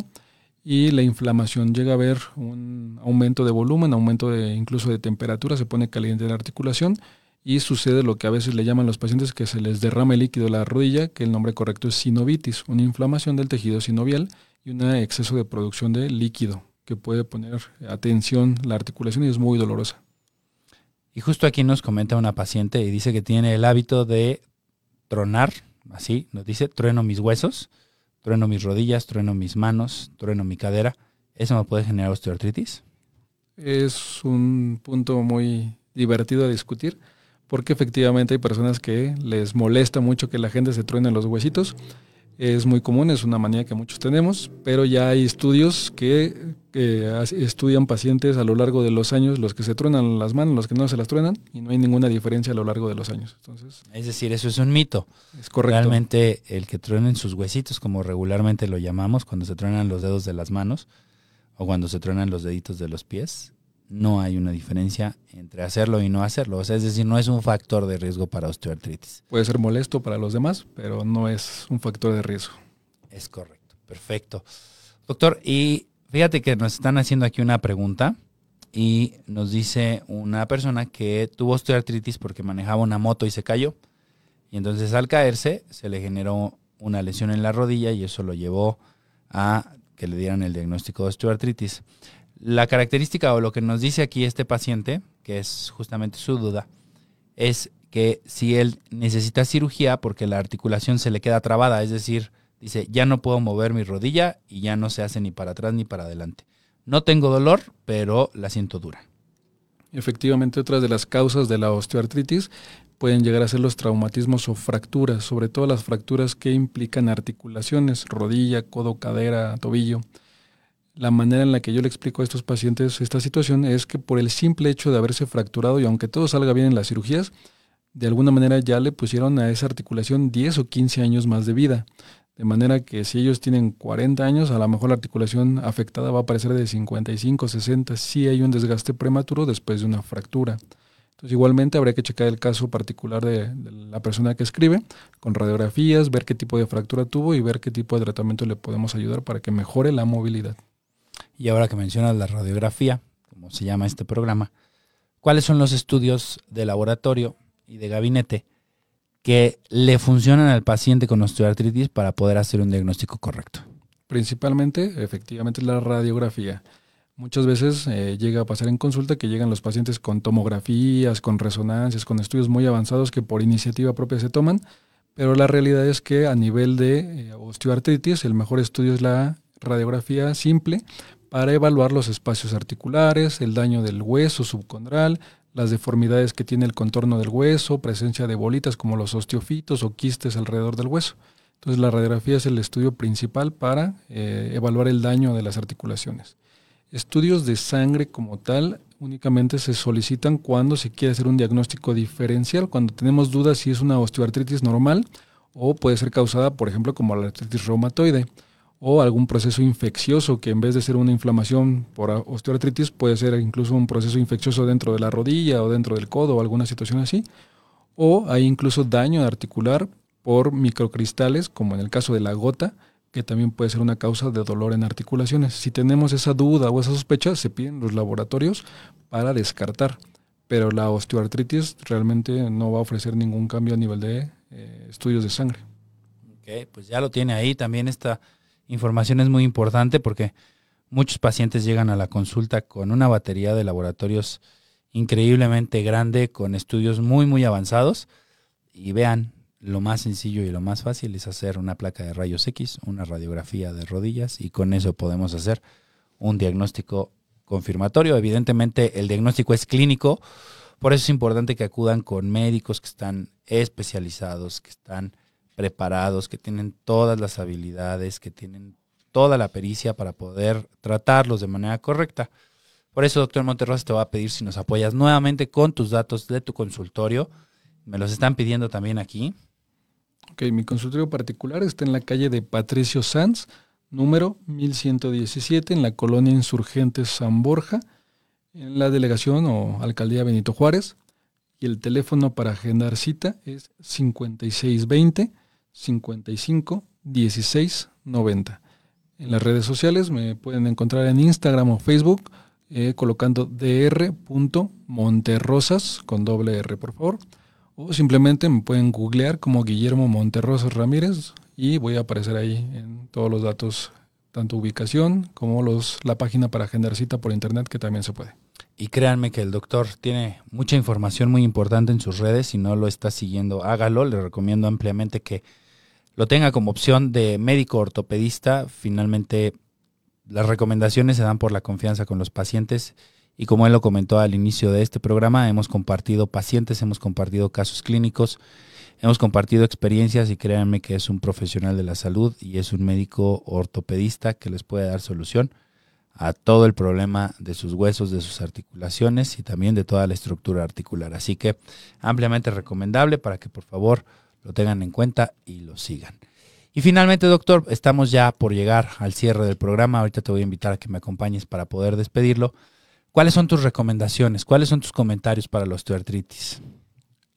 y la inflamación llega a haber un aumento de volumen, aumento de incluso de temperatura, se pone caliente la articulación y sucede lo que a veces le llaman los pacientes que se les derrama el líquido a la rodilla, que el nombre correcto es sinovitis, una inflamación del tejido sinovial y un exceso de producción de líquido que puede poner atención la articulación y es muy dolorosa. Y justo aquí nos comenta una paciente y dice que tiene el hábito de tronar, así nos dice, trueno mis huesos trueno mis rodillas, trueno mis manos, trueno mi cadera, ¿eso me puede generar osteoartritis? Es un punto muy divertido a discutir porque efectivamente hay personas que les molesta mucho que la gente se truene los huesitos es muy común, es una manía que muchos tenemos, pero ya hay estudios que, estudian pacientes a lo largo de los años, los que se truenan las manos, los que no se las truenan, y no hay ninguna diferencia a lo largo de los años. Entonces, es decir, eso es un mito. Es correcto. Realmente el que truenen sus huesitos, como regularmente lo llamamos, cuando se truenan los dedos de las manos o cuando se truenan los deditos de los pies, no hay una diferencia entre hacerlo y no hacerlo. O sea, es decir, no es un factor de riesgo para osteoartritis. Puede ser molesto para los demás, pero no es un factor de riesgo. Es correcto, perfecto. Doctor, y fíjate que nos están haciendo aquí una pregunta y nos dice una persona que tuvo osteoartritis porque manejaba una moto y se cayó. Y entonces al caerse se le generó una lesión en la rodilla y eso lo llevó a que le dieran el diagnóstico de osteoartritis. La característica o lo que nos dice aquí este paciente, que es justamente su duda, es que si él necesita cirugía porque la articulación se le queda trabada, es decir, dice, ya no puedo mover mi rodilla y ya no se hace ni para atrás ni para adelante. No tengo dolor, pero la siento dura. Efectivamente, otras de las causas de la osteoartritis pueden llegar a ser los traumatismos o fracturas, sobre todo las fracturas que implican articulaciones, rodilla, codo, cadera, tobillo la manera en la que yo le explico a estos pacientes esta situación es que por el simple hecho de haberse fracturado y aunque todo salga bien en las cirugías, de alguna manera ya le pusieron a esa articulación 10 o 15 años más de vida. De manera que si ellos tienen 40 años, a lo mejor la articulación afectada va a aparecer de 55, 60, si hay un desgaste prematuro después de una fractura. Entonces igualmente habría que checar el caso particular de, de, la persona que escribe con radiografías, ver qué tipo de fractura tuvo y ver qué tipo de tratamiento le podemos ayudar para que mejore la movilidad. Y ahora que mencionas la radiografía, como se llama este programa, ¿cuáles son los estudios de laboratorio y de gabinete que le funcionan al paciente con osteoartritis para poder hacer un diagnóstico correcto? Principalmente, efectivamente, la radiografía. Muchas veces eh, llega a pasar en consulta que llegan los pacientes con tomografías, con resonancias, con estudios muy avanzados que por iniciativa propia se toman, pero la realidad es que a nivel de eh, osteoartritis el mejor estudio es la radiografía simple para evaluar los espacios articulares, el daño del hueso subcondral, las deformidades que tiene el contorno del hueso, presencia de bolitas como los osteofitos o quistes alrededor del hueso. Entonces la radiografía es el estudio principal para eh, evaluar el daño de las articulaciones. Estudios de sangre como tal únicamente se solicitan cuando se quiere hacer un diagnóstico diferencial, cuando tenemos dudas si es una osteoartritis normal o puede ser causada, por ejemplo, como la artritis reumatoide o algún proceso infeccioso que en vez de ser una inflamación por osteoartritis puede ser incluso un proceso infeccioso dentro de la rodilla o dentro del codo o alguna situación así. O hay incluso daño articular por microcristales, como en el caso de la gota, que también puede ser una causa de dolor en articulaciones. Si tenemos esa duda o esa sospecha, se piden los laboratorios para descartar. Pero la osteoartritis realmente no va a ofrecer ningún cambio a nivel de eh, estudios de sangre. Ok, pues ya lo tiene ahí también esta información es muy importante porque muchos pacientes llegan a la consulta con una batería de laboratorios increíblemente grande, con estudios muy, muy avanzados. Y vean, lo más sencillo y lo más fácil es hacer una placa de rayos X, una radiografía de rodillas y con eso podemos hacer un diagnóstico confirmatorio. Evidentemente el diagnóstico es clínico, por eso es importante que acudan con médicos que están especializados, que están preparados, que tienen todas las habilidades, que tienen toda la pericia para poder tratarlos de manera correcta. Por eso, doctor Monterrosa, te va a pedir si nos apoyas nuevamente con tus datos de tu consultorio. Me los están pidiendo también aquí. Ok, mi consultorio particular está en la calle de Patricio Sanz, número 1117, en la colonia Insurgentes San Borja, en la delegación o alcaldía Benito Juárez. Y el teléfono para agendar cita es 5620 55 16 90. En las redes sociales me pueden encontrar en Instagram o Facebook eh, colocando dr.monterrosas con doble R, por favor. O simplemente me pueden googlear como Guillermo Monterrosas Ramírez y voy a aparecer ahí en todos los datos, tanto ubicación como los, la página para agendar cita por internet, que también se puede. Y créanme que el doctor tiene mucha información muy importante en sus redes. Si no lo está siguiendo, hágalo. Le recomiendo ampliamente que lo tenga como opción de médico ortopedista. Finalmente las recomendaciones se dan por la confianza con los pacientes y como él lo comentó al inicio de este programa, hemos compartido pacientes, hemos compartido casos clínicos, hemos compartido experiencias y créanme que es un profesional de la salud y es un médico ortopedista que les puede dar solución a todo el problema de sus huesos, de sus articulaciones y también de toda la estructura articular. Así que ampliamente recomendable para que por favor lo tengan en cuenta y lo sigan. Y finalmente, doctor, estamos ya por llegar al cierre del programa. Ahorita te voy a invitar a que me acompañes para poder despedirlo. ¿Cuáles son tus recomendaciones? ¿Cuáles son tus comentarios para la osteoartritis?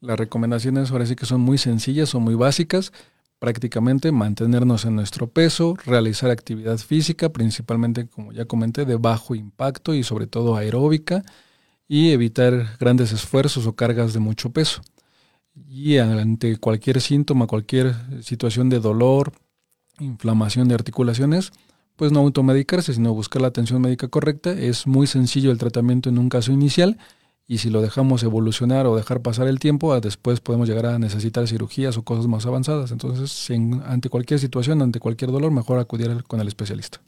Las recomendaciones ahora sí que son muy sencillas, son muy básicas. Prácticamente mantenernos en nuestro peso, realizar actividad física, principalmente, como ya comenté, de bajo impacto y sobre todo aeróbica, y evitar grandes esfuerzos o cargas de mucho peso y ante cualquier síntoma, cualquier situación de dolor, inflamación de articulaciones, pues no automedicarse, sino buscar la atención médica correcta. Es muy sencillo el tratamiento en un caso inicial y si lo dejamos evolucionar o dejar pasar el tiempo, ah, después podemos llegar a necesitar cirugías o cosas más avanzadas. Entonces, ante cualquier situación, ante cualquier dolor, mejor acudir con el especialista.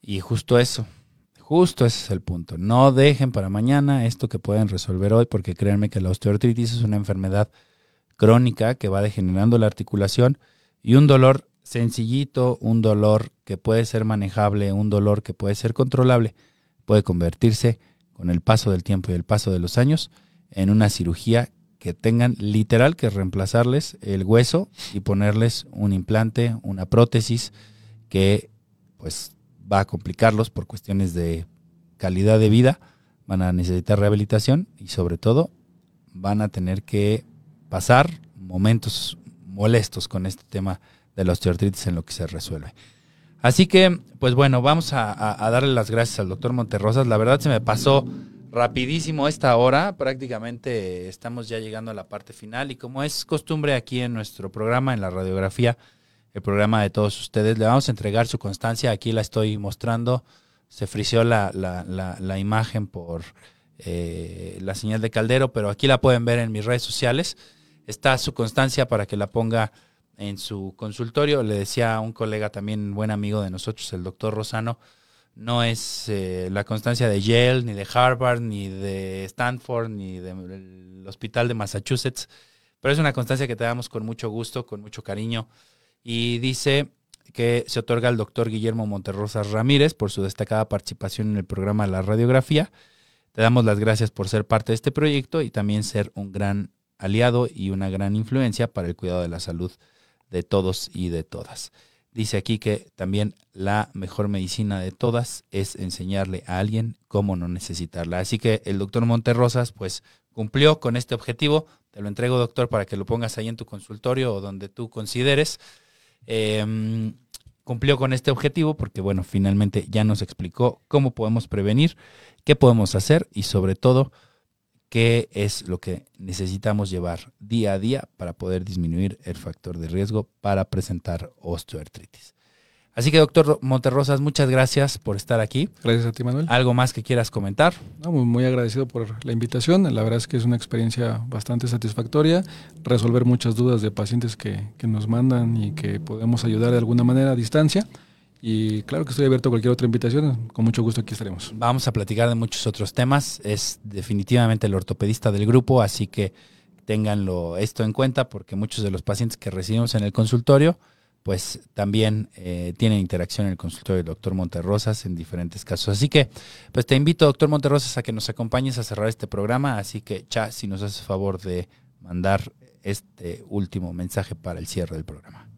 Y justo eso, justo ese es el punto. No dejen para mañana esto que pueden resolver hoy, porque créanme que la osteoartritis es una enfermedad crónica que va degenerando la articulación y un dolor sencillito, un dolor que puede ser manejable, un dolor que puede ser controlable, puede convertirse con el paso del tiempo y el paso de los años en una cirugía que tengan literal que reemplazarles el hueso y ponerles un implante, una prótesis que pues va a complicarlos por cuestiones de calidad de vida, van a necesitar rehabilitación y sobre todo van a tener que pasar momentos molestos con este tema de la osteoartritis en lo que se resuelve. Así que, pues bueno, vamos a, darle las gracias al doctor Monterrosas. La verdad se me pasó rapidísimo esta hora. Prácticamente estamos ya llegando a la parte final y como es costumbre aquí en nuestro programa, en la radiografía, el programa de todos ustedes, le vamos a entregar su constancia. Aquí la estoy mostrando. Se frició la, la, imagen por eh, la señal de caldero, pero aquí la pueden ver en mis redes sociales está su constancia para que la ponga en su consultorio. Le decía a un colega también, buen amigo de nosotros, el doctor Rosano, no es eh, la constancia de Yale, ni de Harvard, ni de Stanford, ni del Hospital de Massachusetts, pero es una constancia que te damos con mucho gusto, con mucho cariño. Y dice que se otorga al doctor Guillermo Monterrosas Ramírez por su destacada participación en el programa La Radiografía. Te damos las gracias por ser parte de este proyecto y también ser un gran aliado y una gran influencia para el cuidado de la salud de todos y de todas. Dice aquí que también la mejor medicina de todas es enseñarle a alguien cómo no necesitarla. Así que el doctor Monterrosas pues cumplió con este objetivo. Te lo entrego, doctor, para que lo pongas ahí en tu consultorio o donde tú consideres. Em, cumplió con este objetivo porque, bueno, finalmente ya nos explicó cómo podemos prevenir, qué podemos hacer y sobre todo qué es lo que necesitamos llevar día a día para poder disminuir el factor de riesgo para presentar osteoartritis. Así que, doctor Monterrosas, muchas gracias por estar aquí. Gracias a ti, Manuel. ¿Algo más que quieras comentar? muy, agradecido por la invitación. La verdad es que es una experiencia bastante satisfactoria. Resolver muchas dudas de pacientes que, que nos mandan y que podemos ayudar de alguna manera a distancia. Y claro que estoy abierto a cualquier otra invitación. Con mucho gusto aquí estaremos. Vamos a platicar de muchos otros temas. Es definitivamente el ortopedista del grupo, así que ténganlo esto en cuenta porque muchos de los pacientes que recibimos en el consultorio pues también eh, tienen interacción en el consultorio del doctor Monterrosas en diferentes casos. Así que, pues te invito, doctor Monterrosas, a que nos acompañes a cerrar este programa. Así que, cha, si nos haces favor de mandar este último mensaje para el cierre del programa.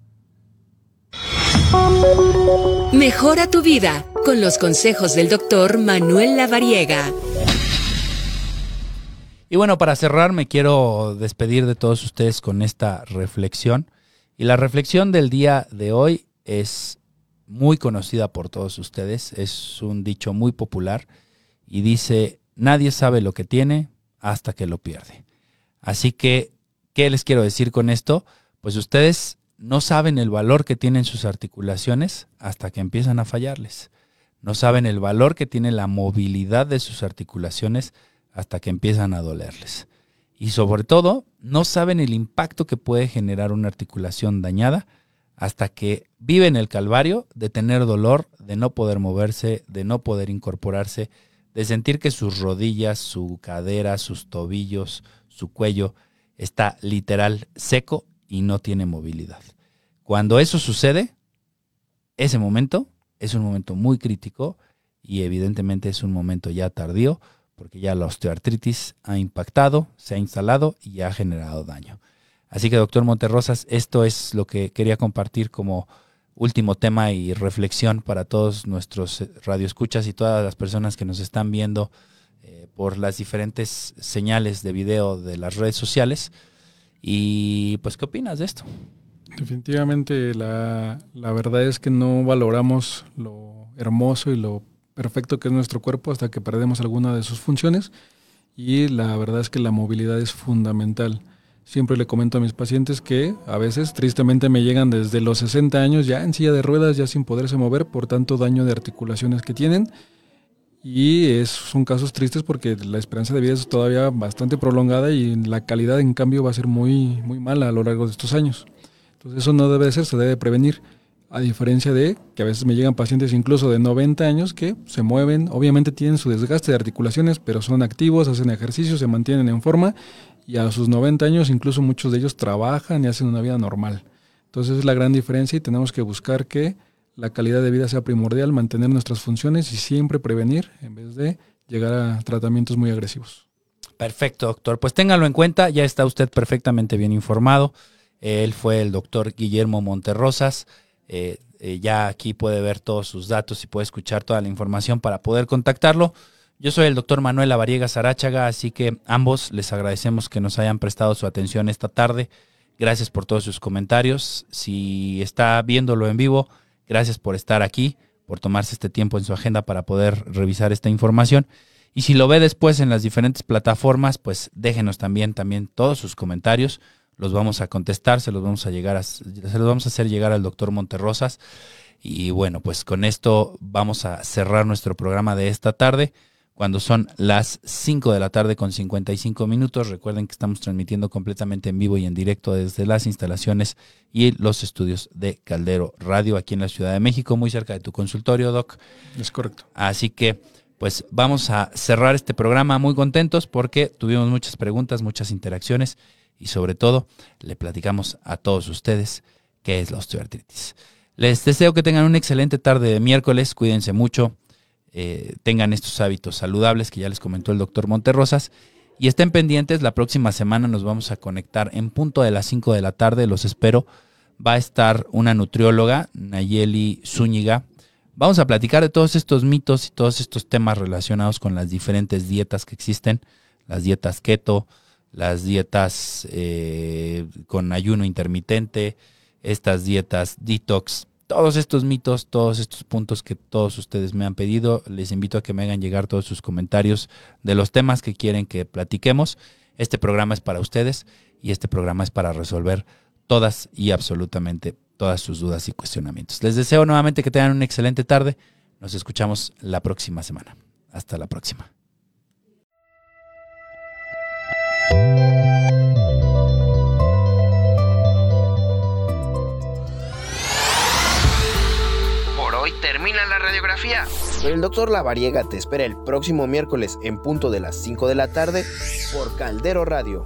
Mejora tu vida con los consejos del doctor Manuel Lavariega. Y bueno, para cerrar, me quiero despedir de todos ustedes con esta reflexión y la reflexión del día de hoy es muy conocida por todos ustedes, es un dicho muy popular y dice, nadie sabe lo que tiene hasta que lo pierde. Así que, ¿qué les quiero decir con esto? Pues ustedes no saben el valor que tienen sus articulaciones hasta que empiezan a fallarles. No saben el valor que tiene la movilidad de sus articulaciones hasta que empiezan a dolerles. Y sobre todo, no saben el impacto que puede generar una articulación dañada hasta que viven el calvario de tener dolor, de no poder moverse, de no poder incorporarse, de sentir que sus rodillas, su cadera, sus tobillos, su cuello está literal seco y no tiene movilidad. Cuando eso sucede, ese momento es un momento muy crítico y evidentemente es un momento ya tardío porque ya la osteoartritis ha impactado, se ha instalado y ha generado daño. Así que, doctor Monterrosas, esto es lo que quería compartir como último tema y reflexión para todos nuestros eh, radioescuchas y todas las personas que nos están viendo eh, por las diferentes señales de video de las redes sociales. Y pues, ¿qué opinas de esto? Definitivamente la, la verdad es que no valoramos lo hermoso y lo perfecto que es nuestro cuerpo hasta que perdemos alguna de sus funciones y la verdad es que la movilidad es fundamental. Siempre le comento a mis pacientes que a veces tristemente me llegan desde los 60 años ya en silla de ruedas, ya sin poderse mover por tanto daño de articulaciones que tienen. Y es, son casos tristes porque la esperanza de vida es todavía bastante prolongada y la calidad en cambio va a ser muy, muy mala a lo largo de estos años. Entonces eso no debe de ser, se debe prevenir. A diferencia de que a veces me llegan pacientes incluso de 90 años que se mueven, obviamente tienen su desgaste de articulaciones, pero son activos, hacen ejercicio, se mantienen en forma y a sus 90 años incluso muchos de ellos trabajan y hacen una vida normal. Entonces es la gran diferencia y tenemos que buscar que la calidad de vida sea primordial, mantener nuestras funciones y siempre prevenir en vez de llegar a tratamientos muy agresivos. Perfecto, doctor. Pues téngalo en cuenta, ya está usted perfectamente bien informado. Él fue el doctor Guillermo Monterrosas. Eh, eh, ya aquí puede ver todos sus datos y puede escuchar toda la información para poder contactarlo. Yo soy el doctor Manuel Avariega Sarachaga, así que ambos les agradecemos que nos hayan prestado su atención esta tarde. Gracias por todos sus comentarios. Si está viéndolo en vivo, gracias por estar aquí, por tomarse este tiempo en su agenda para poder revisar esta información. Y si lo ve después en las diferentes plataformas, pues déjenos también, también todos sus comentarios los vamos a contestar, se los vamos a llegar a, se los vamos a hacer llegar al doctor Monterrosas. Y bueno, pues con esto vamos a cerrar nuestro programa de esta tarde, cuando son las 5 de la tarde con 55 minutos. Recuerden que estamos transmitiendo completamente en vivo y en directo desde las instalaciones y los estudios de Caldero Radio aquí en la Ciudad de México, muy cerca de tu consultorio, Doc. Es correcto. Así que pues vamos a cerrar este programa muy contentos porque tuvimos muchas preguntas, muchas interacciones y sobre todo le platicamos a todos ustedes qué es la osteoartritis. Les deseo que tengan una excelente tarde de miércoles, cuídense mucho, eh, tengan estos hábitos saludables que ya les comentó el doctor Monterrosas y estén pendientes, la próxima semana nos vamos a conectar en punto de las 5 de la tarde, los espero. Va a estar una nutrióloga, Nayeli Zúñiga. Vamos a platicar de todos estos mitos y todos estos temas relacionados con las diferentes dietas que existen, las dietas keto, las dietas eh, con ayuno intermitente, estas dietas detox, todos estos mitos, todos estos puntos que todos ustedes me han pedido, les invito a que me hagan llegar todos sus comentarios de los temas que quieren que platiquemos. Este programa es para ustedes y este programa es para resolver todas y absolutamente todas sus dudas y cuestionamientos. Les deseo nuevamente que tengan una excelente tarde. Nos escuchamos la próxima semana. Hasta la próxima. Por hoy termina la radiografía. Pero el doctor Lavariega te espera el próximo miércoles en punto de las 5 de la tarde por Caldero Radio